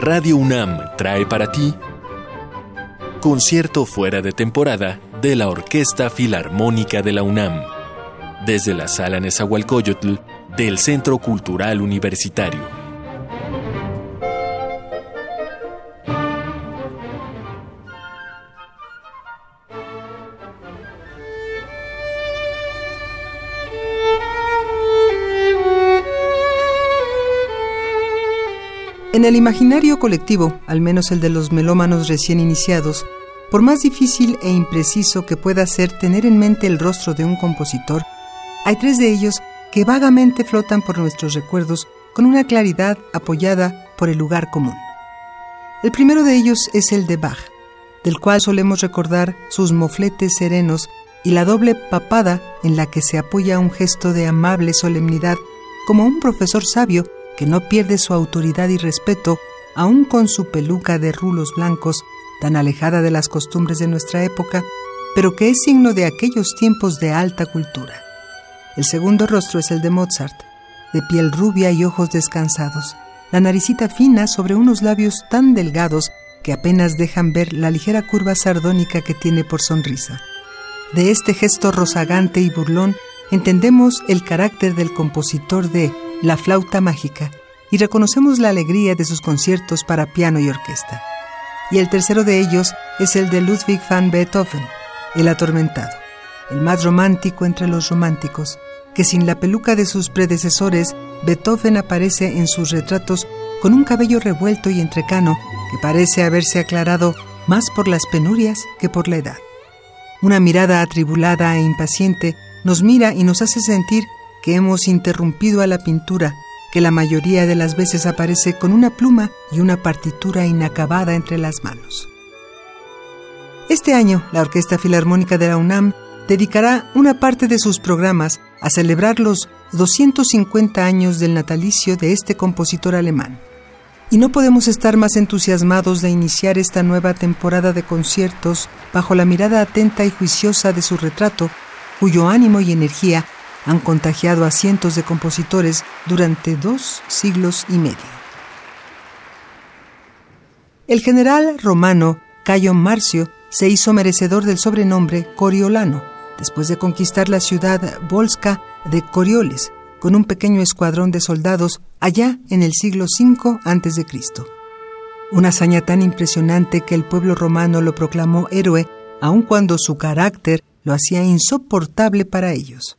Radio UNAM trae para ti concierto fuera de temporada de la Orquesta Filarmónica de la UNAM, desde la Sala Nezahualcóyotl del Centro Cultural Universitario. En el imaginario colectivo, al menos el de los melómanos recién iniciados, por más difícil e impreciso que pueda ser tener en mente el rostro de un compositor, hay tres de ellos que vagamente flotan por nuestros recuerdos con una claridad apoyada por el lugar común. El primero de ellos es el de Bach, del cual solemos recordar sus mofletes serenos y la doble papada en la que se apoya un gesto de amable solemnidad como un profesor sabio que no pierde su autoridad y respeto, aun con su peluca de rulos blancos, tan alejada de las costumbres de nuestra época, pero que es signo de aquellos tiempos de alta cultura. El segundo rostro es el de Mozart, de piel rubia y ojos descansados, la naricita fina sobre unos labios tan delgados que apenas dejan ver la ligera curva sardónica que tiene por sonrisa. De este gesto rozagante y burlón entendemos el carácter del compositor de la flauta mágica, y reconocemos la alegría de sus conciertos para piano y orquesta. Y el tercero de ellos es el de Ludwig van Beethoven, el atormentado, el más romántico entre los románticos, que sin la peluca de sus predecesores, Beethoven aparece en sus retratos con un cabello revuelto y entrecano que parece haberse aclarado más por las penurias que por la edad. Una mirada atribulada e impaciente nos mira y nos hace sentir que hemos interrumpido a la pintura, que la mayoría de las veces aparece con una pluma y una partitura inacabada entre las manos. Este año, la Orquesta Filarmónica de la UNAM dedicará una parte de sus programas a celebrar los 250 años del natalicio de este compositor alemán. Y no podemos estar más entusiasmados de iniciar esta nueva temporada de conciertos bajo la mirada atenta y juiciosa de su retrato, cuyo ánimo y energía han contagiado a cientos de compositores durante dos siglos y medio. El general romano Cayo Marcio se hizo merecedor del sobrenombre Coriolano, después de conquistar la ciudad volsca de Corioles, con un pequeño escuadrón de soldados allá en el siglo V a.C. Una hazaña tan impresionante que el pueblo romano lo proclamó héroe, aun cuando su carácter lo hacía insoportable para ellos.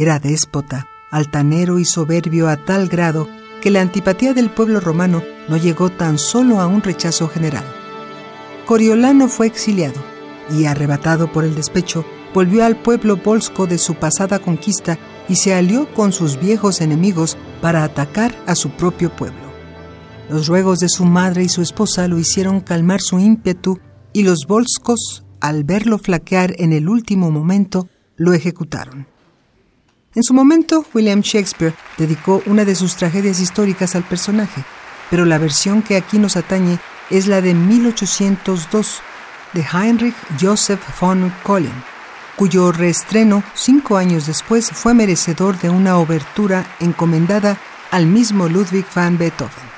Era déspota, altanero y soberbio a tal grado que la antipatía del pueblo romano no llegó tan solo a un rechazo general. Coriolano fue exiliado y, arrebatado por el despecho, volvió al pueblo volsco de su pasada conquista y se alió con sus viejos enemigos para atacar a su propio pueblo. Los ruegos de su madre y su esposa lo hicieron calmar su ímpetu y los volscos, al verlo flaquear en el último momento, lo ejecutaron. En su momento, William Shakespeare dedicó una de sus tragedias históricas al personaje, pero la versión que aquí nos atañe es la de 1802 de Heinrich Joseph von Collin, cuyo reestreno cinco años después fue merecedor de una obertura encomendada al mismo Ludwig van Beethoven.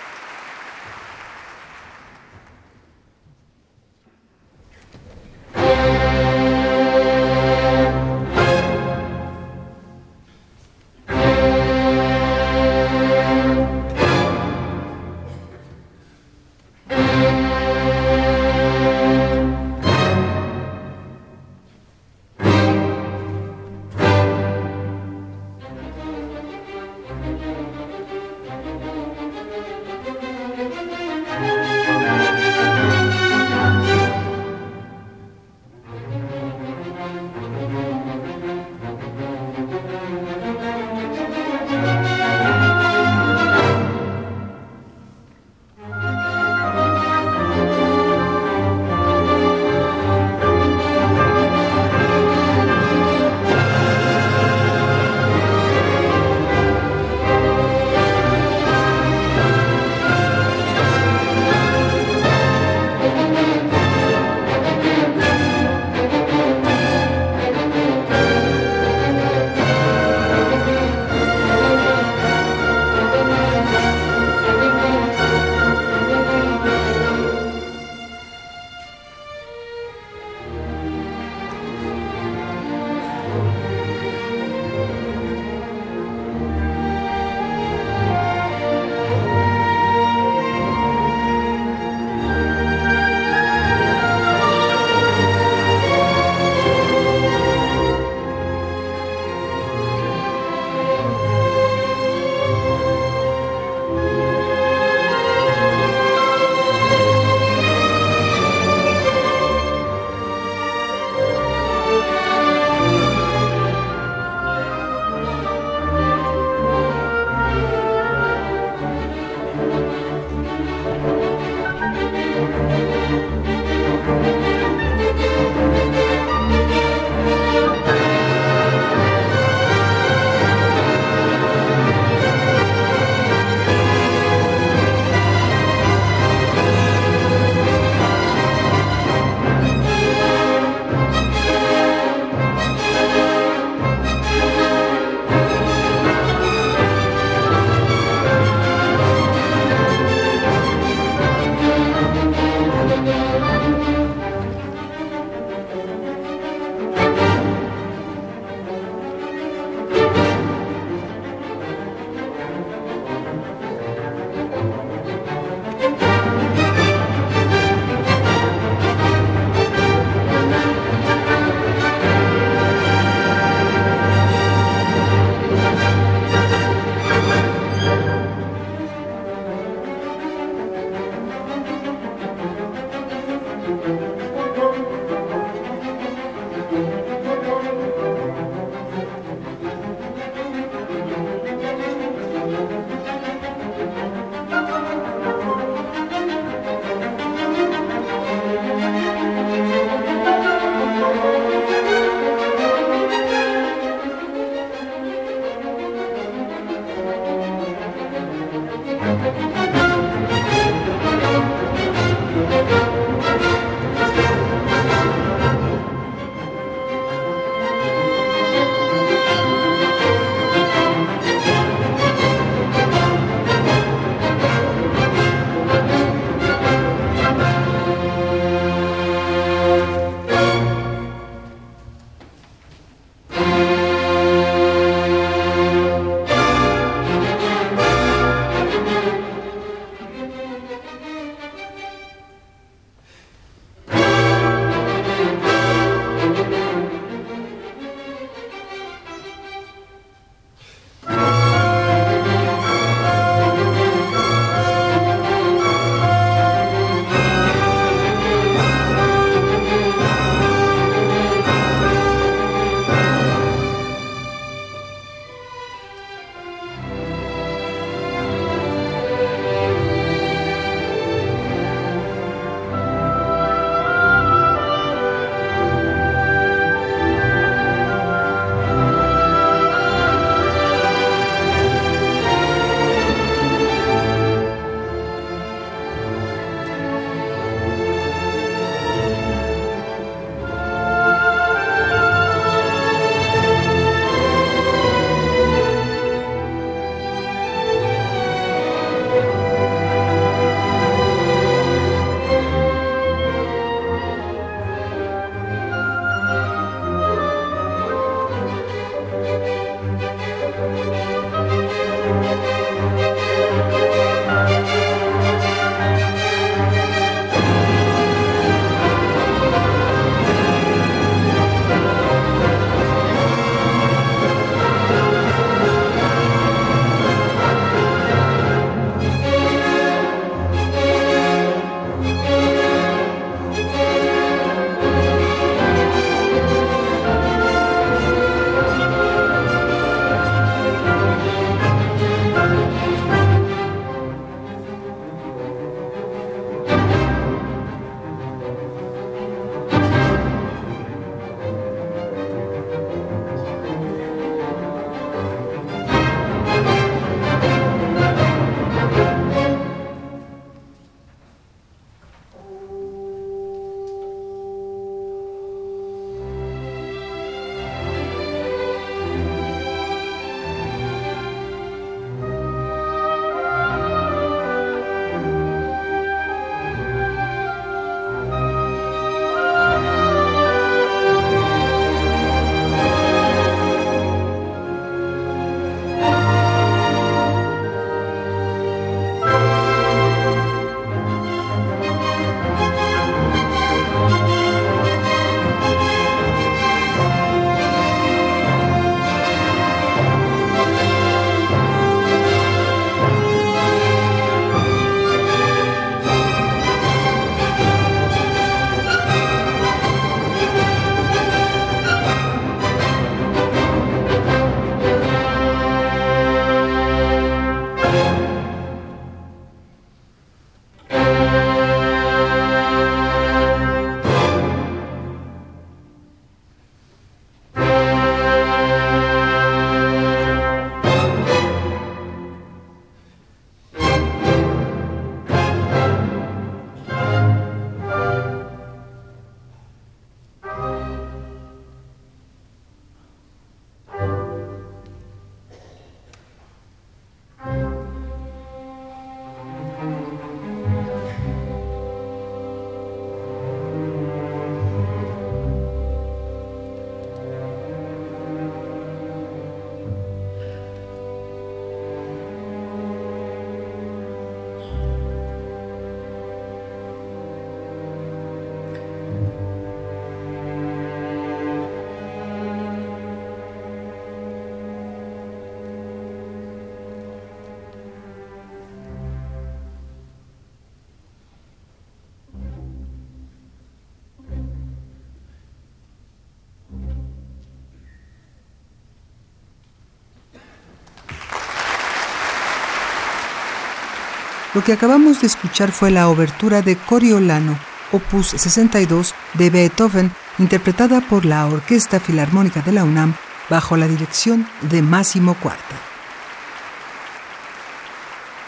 Lo que acabamos de escuchar fue la obertura de Coriolano, opus 62 de Beethoven, interpretada por la Orquesta Filarmónica de la UNAM bajo la dirección de Máximo Cuarta.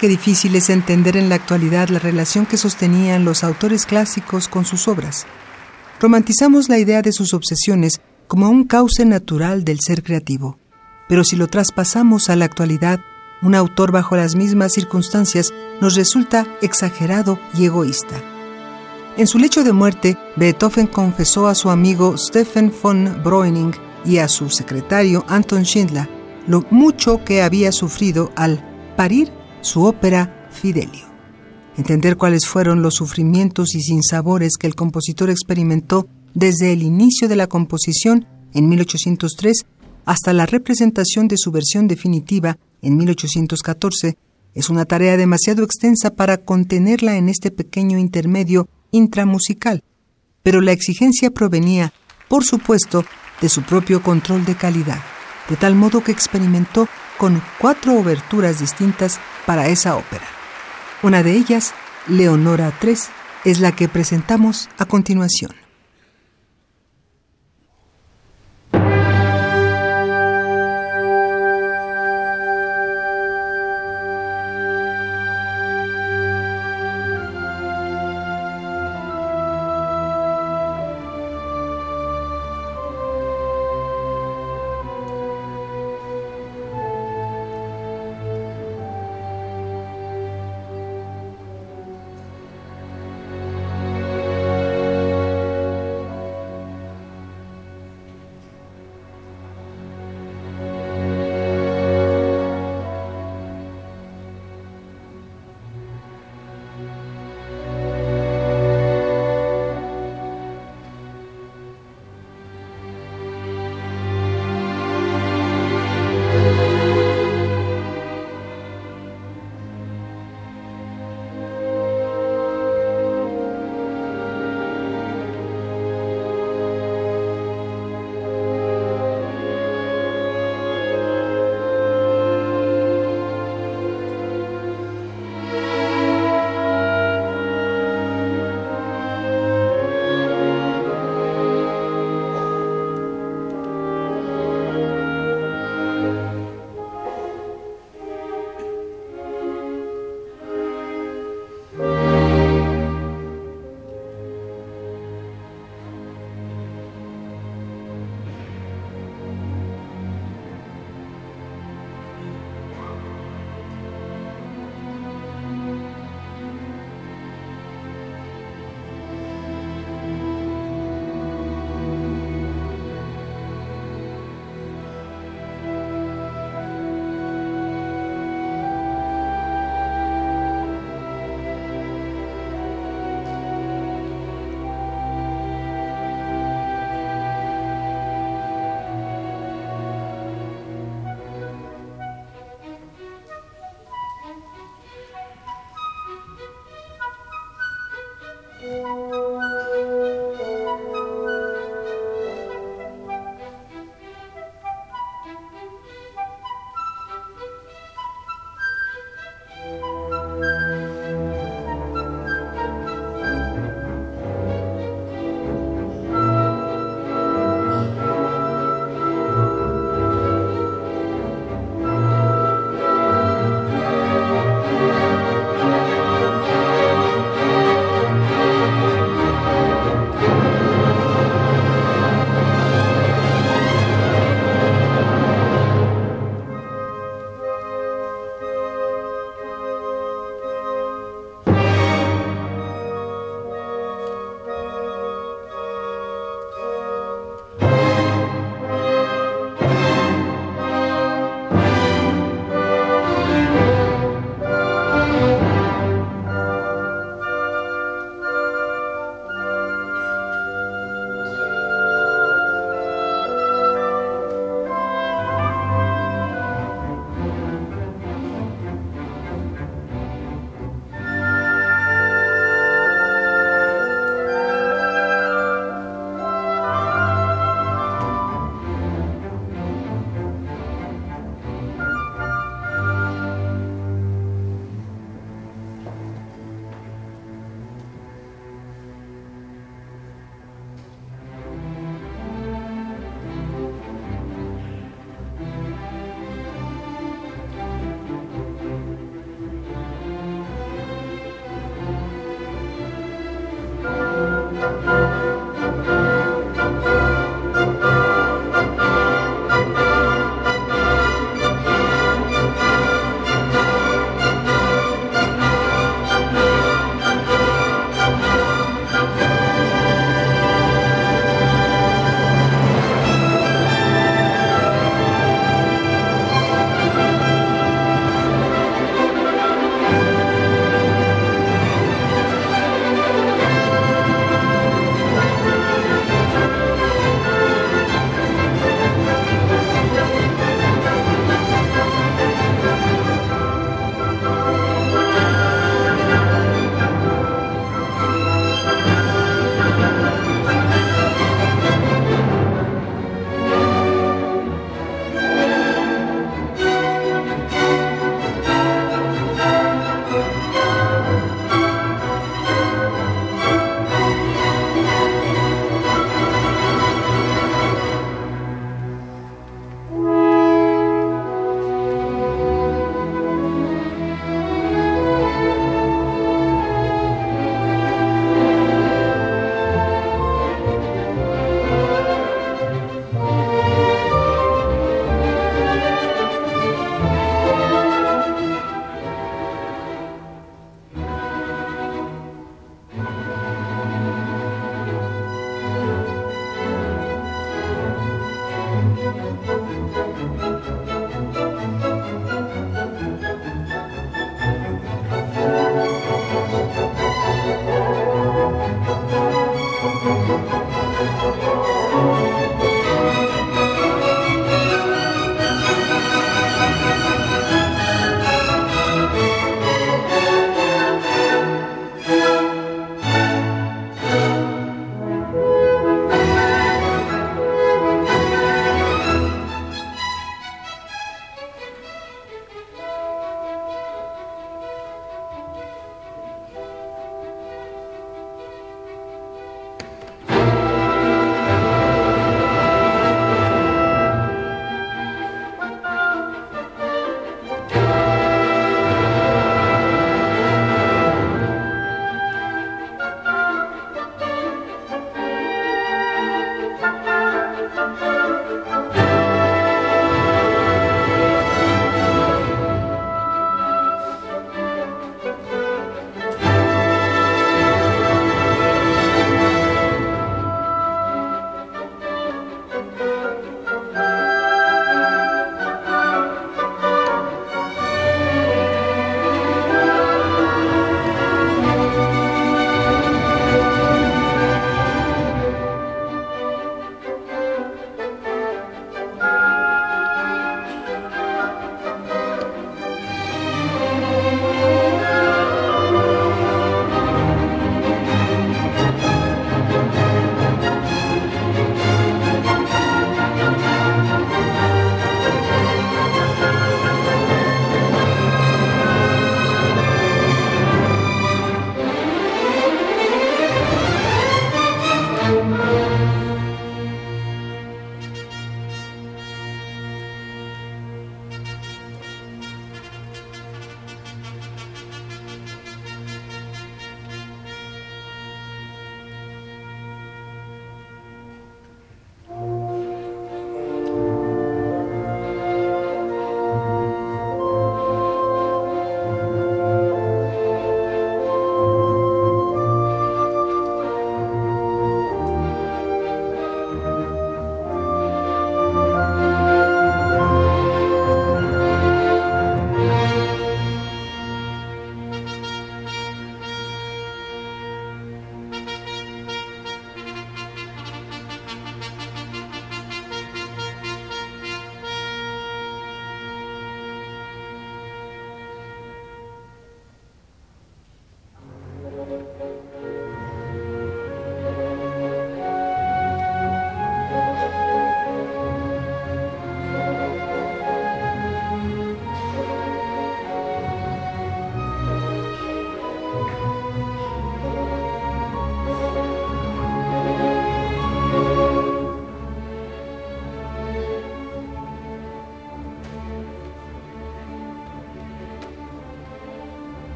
Qué difícil es entender en la actualidad la relación que sostenían los autores clásicos con sus obras. Romantizamos la idea de sus obsesiones como un cauce natural del ser creativo, pero si lo traspasamos a la actualidad, un autor bajo las mismas circunstancias nos resulta exagerado y egoísta. En su lecho de muerte, Beethoven confesó a su amigo Stephen von Breuning y a su secretario Anton Schindler lo mucho que había sufrido al parir su ópera Fidelio. Entender cuáles fueron los sufrimientos y sinsabores que el compositor experimentó desde el inicio de la composición en 1803 hasta la representación de su versión definitiva en 1814 es una tarea demasiado extensa para contenerla en este pequeño intermedio intramusical, pero la exigencia provenía, por supuesto, de su propio control de calidad, de tal modo que experimentó con cuatro oberturas distintas para esa ópera. Una de ellas, Leonora III, es la que presentamos a continuación.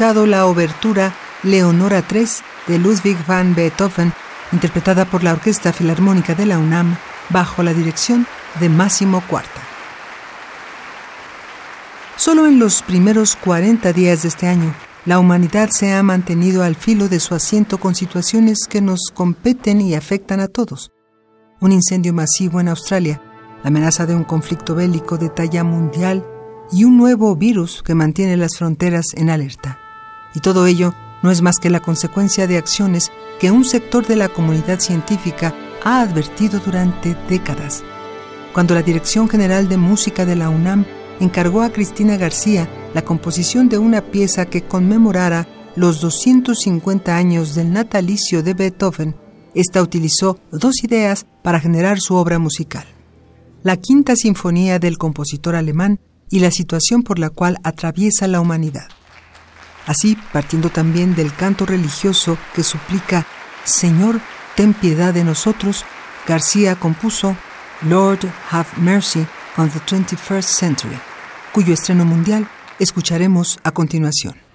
La obertura Leonora III de Ludwig van Beethoven, interpretada por la Orquesta Filarmónica de la UNAM bajo la dirección de Máximo Cuarta. Solo en los primeros 40 días de este año, la humanidad se ha mantenido al filo de su asiento con situaciones que nos competen y afectan a todos. Un incendio masivo en Australia, la amenaza de un conflicto bélico de talla mundial y un nuevo virus que mantiene las fronteras en alerta. Y todo ello no es más que la consecuencia de acciones que un sector de la comunidad científica ha advertido durante décadas. Cuando la Dirección General de Música de la UNAM encargó a Cristina García la composición de una pieza que conmemorara los 250 años del natalicio de Beethoven, esta utilizó dos ideas para generar su obra musical. La quinta sinfonía del compositor alemán y la situación por la cual atraviesa la humanidad. Así, partiendo también del canto religioso que suplica, Señor, ten piedad de nosotros, García compuso Lord Have Mercy on the 21st Century, cuyo estreno mundial escucharemos a continuación.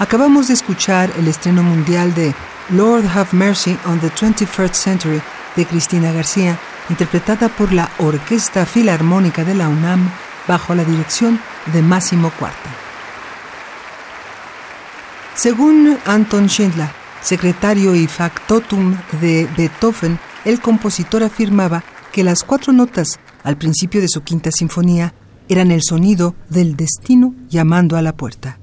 Acabamos de escuchar el estreno mundial de Lord Have Mercy on the 21st Century de Cristina García, interpretada por la Orquesta Filarmónica de la UNAM bajo la dirección de Máximo Cuarta. Según Anton Schindler, secretario y factotum de Beethoven, el compositor afirmaba que las cuatro notas al principio de su quinta sinfonía eran el sonido del destino llamando a la puerta.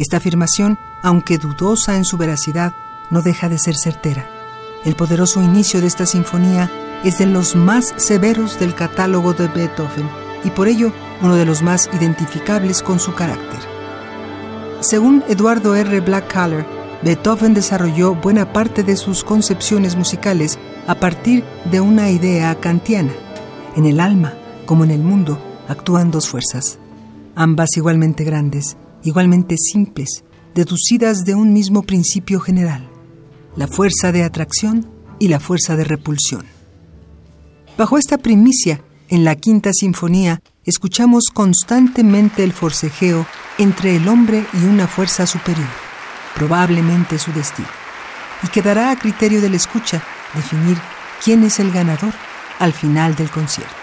Esta afirmación, aunque dudosa en su veracidad, no deja de ser certera. El poderoso inicio de esta sinfonía es de los más severos del catálogo de Beethoven y por ello uno de los más identificables con su carácter. Según Eduardo R. Blackcaller, Beethoven desarrolló buena parte de sus concepciones musicales a partir de una idea kantiana. En el alma, como en el mundo, actúan dos fuerzas, ambas igualmente grandes, igualmente simples, deducidas de un mismo principio general, la fuerza de atracción y la fuerza de repulsión. Bajo esta primicia, en la quinta sinfonía, escuchamos constantemente el forcejeo entre el hombre y una fuerza superior, probablemente su destino, y quedará a criterio del escucha definir quién es el ganador al final del concierto.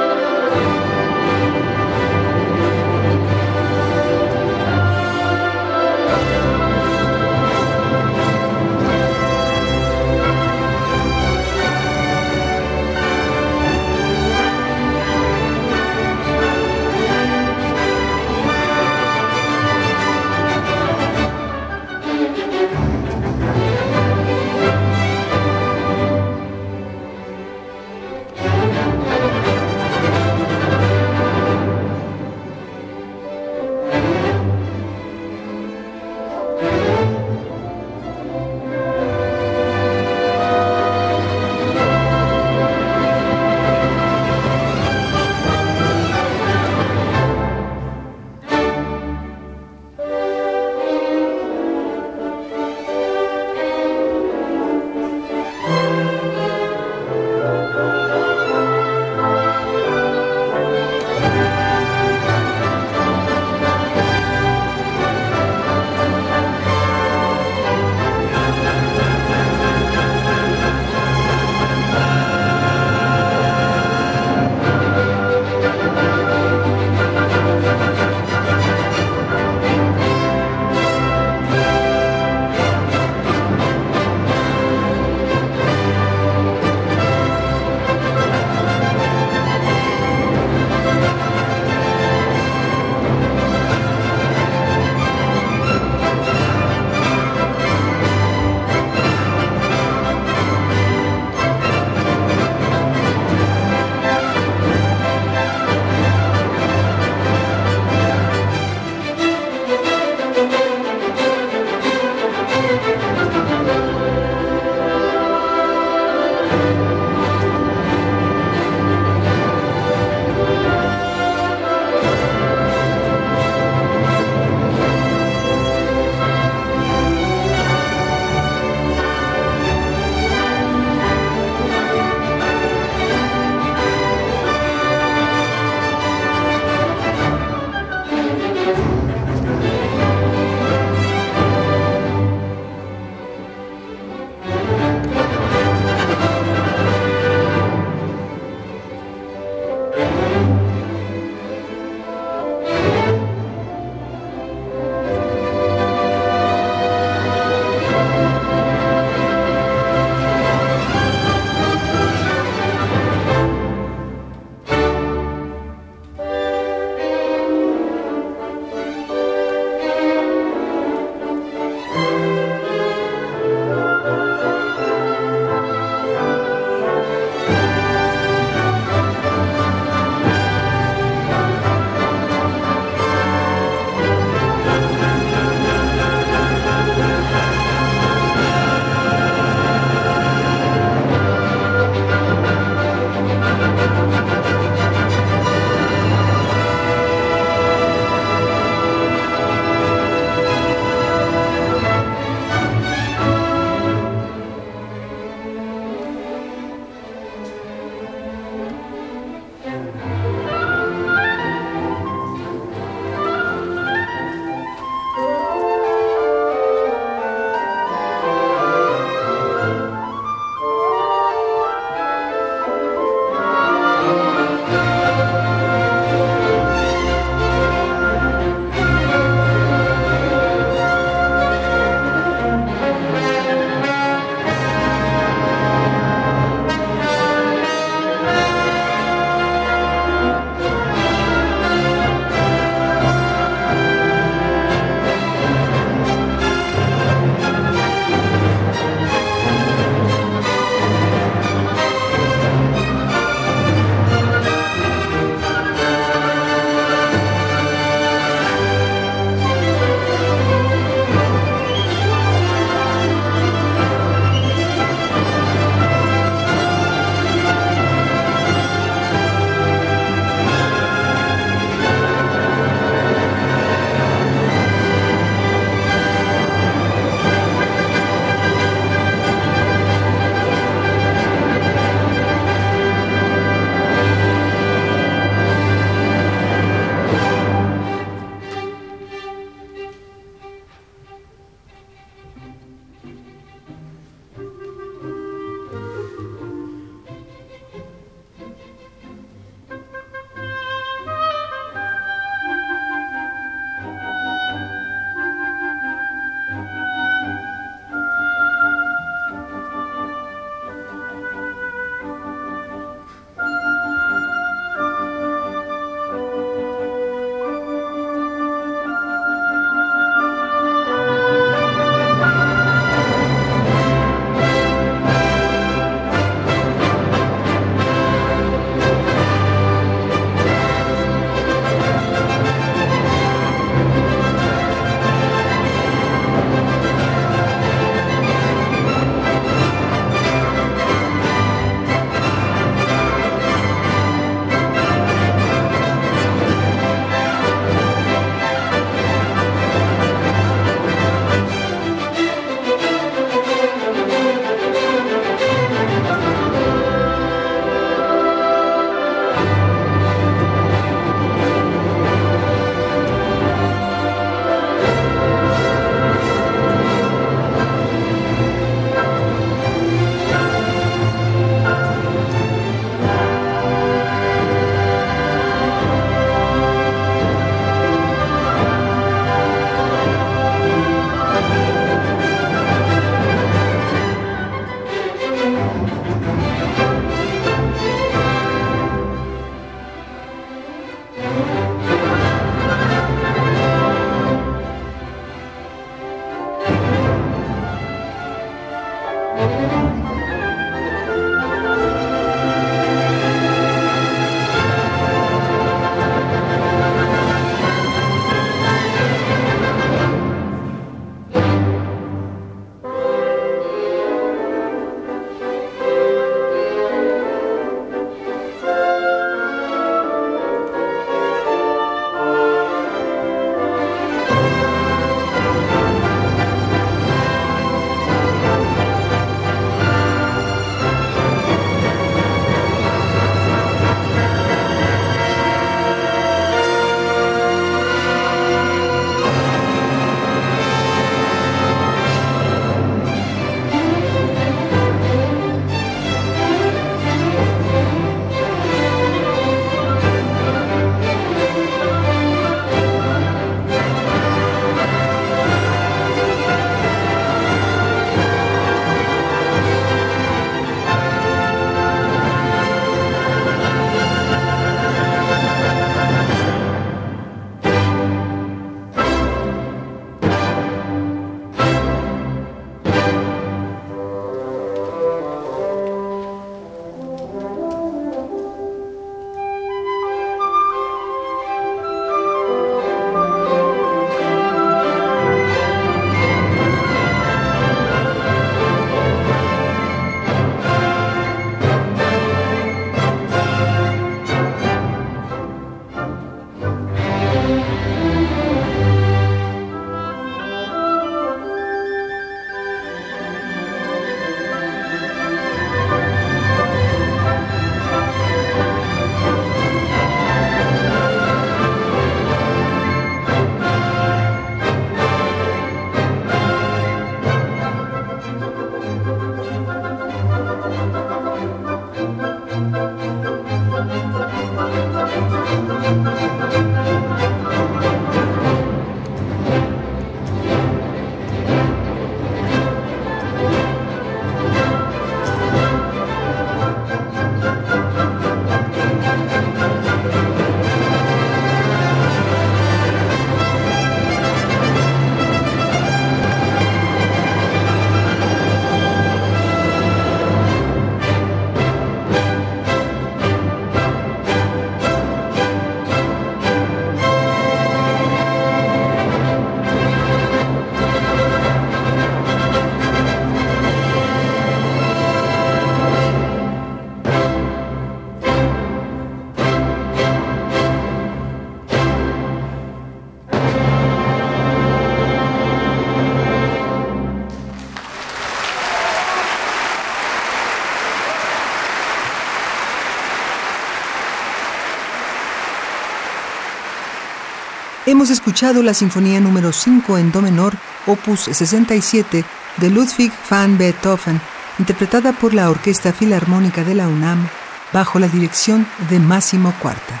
Hemos escuchado la Sinfonía número 5 en Do menor, opus 67, de Ludwig van Beethoven, interpretada por la Orquesta Filarmónica de la UNAM, bajo la dirección de Máximo Cuarta.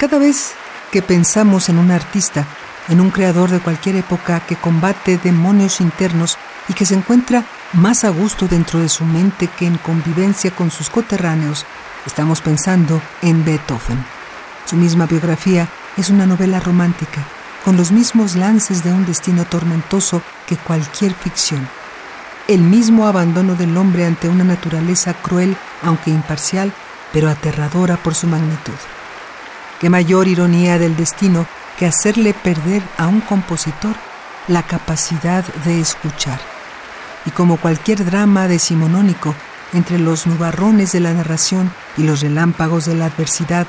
Cada vez que pensamos en un artista, en un creador de cualquier época que combate demonios internos y que se encuentra más a gusto dentro de su mente que en convivencia con sus coterráneos, estamos pensando en Beethoven. Su misma biografía es una novela romántica, con los mismos lances de un destino tormentoso que cualquier ficción. El mismo abandono del hombre ante una naturaleza cruel, aunque imparcial, pero aterradora por su magnitud. Qué mayor ironía del destino que hacerle perder a un compositor la capacidad de escuchar. Y como cualquier drama decimonónico, entre los nubarrones de la narración y los relámpagos de la adversidad,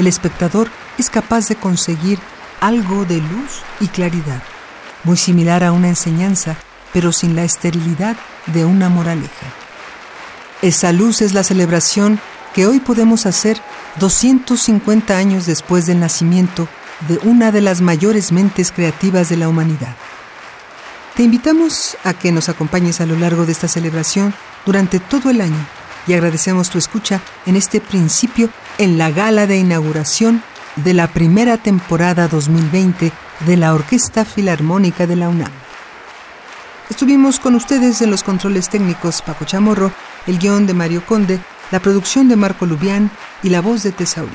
el espectador es capaz de conseguir algo de luz y claridad, muy similar a una enseñanza, pero sin la esterilidad de una moraleja. Esa luz es la celebración que hoy podemos hacer 250 años después del nacimiento de una de las mayores mentes creativas de la humanidad. Te invitamos a que nos acompañes a lo largo de esta celebración durante todo el año y agradecemos tu escucha en este principio en la gala de inauguración de la primera temporada 2020 de la Orquesta Filarmónica de la UNAM. Estuvimos con ustedes en los controles técnicos Paco Chamorro, el guion de Mario Conde, la producción de Marco Lubián y la voz de Tesauri.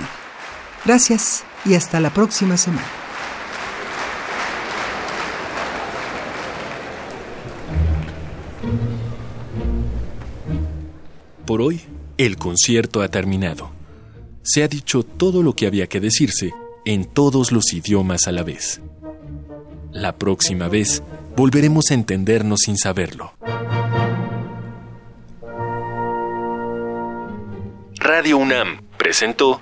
Gracias y hasta la próxima semana. Por hoy, el concierto ha terminado. Se ha dicho todo lo que había que decirse en todos los idiomas a la vez. La próxima vez volveremos a entendernos sin saberlo. Radio UNAM presentó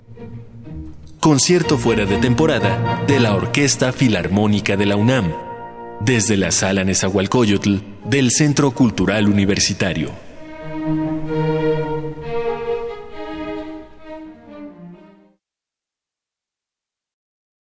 Concierto fuera de temporada de la Orquesta Filarmónica de la UNAM, desde la Sala Nezahualcóyotl del Centro Cultural Universitario.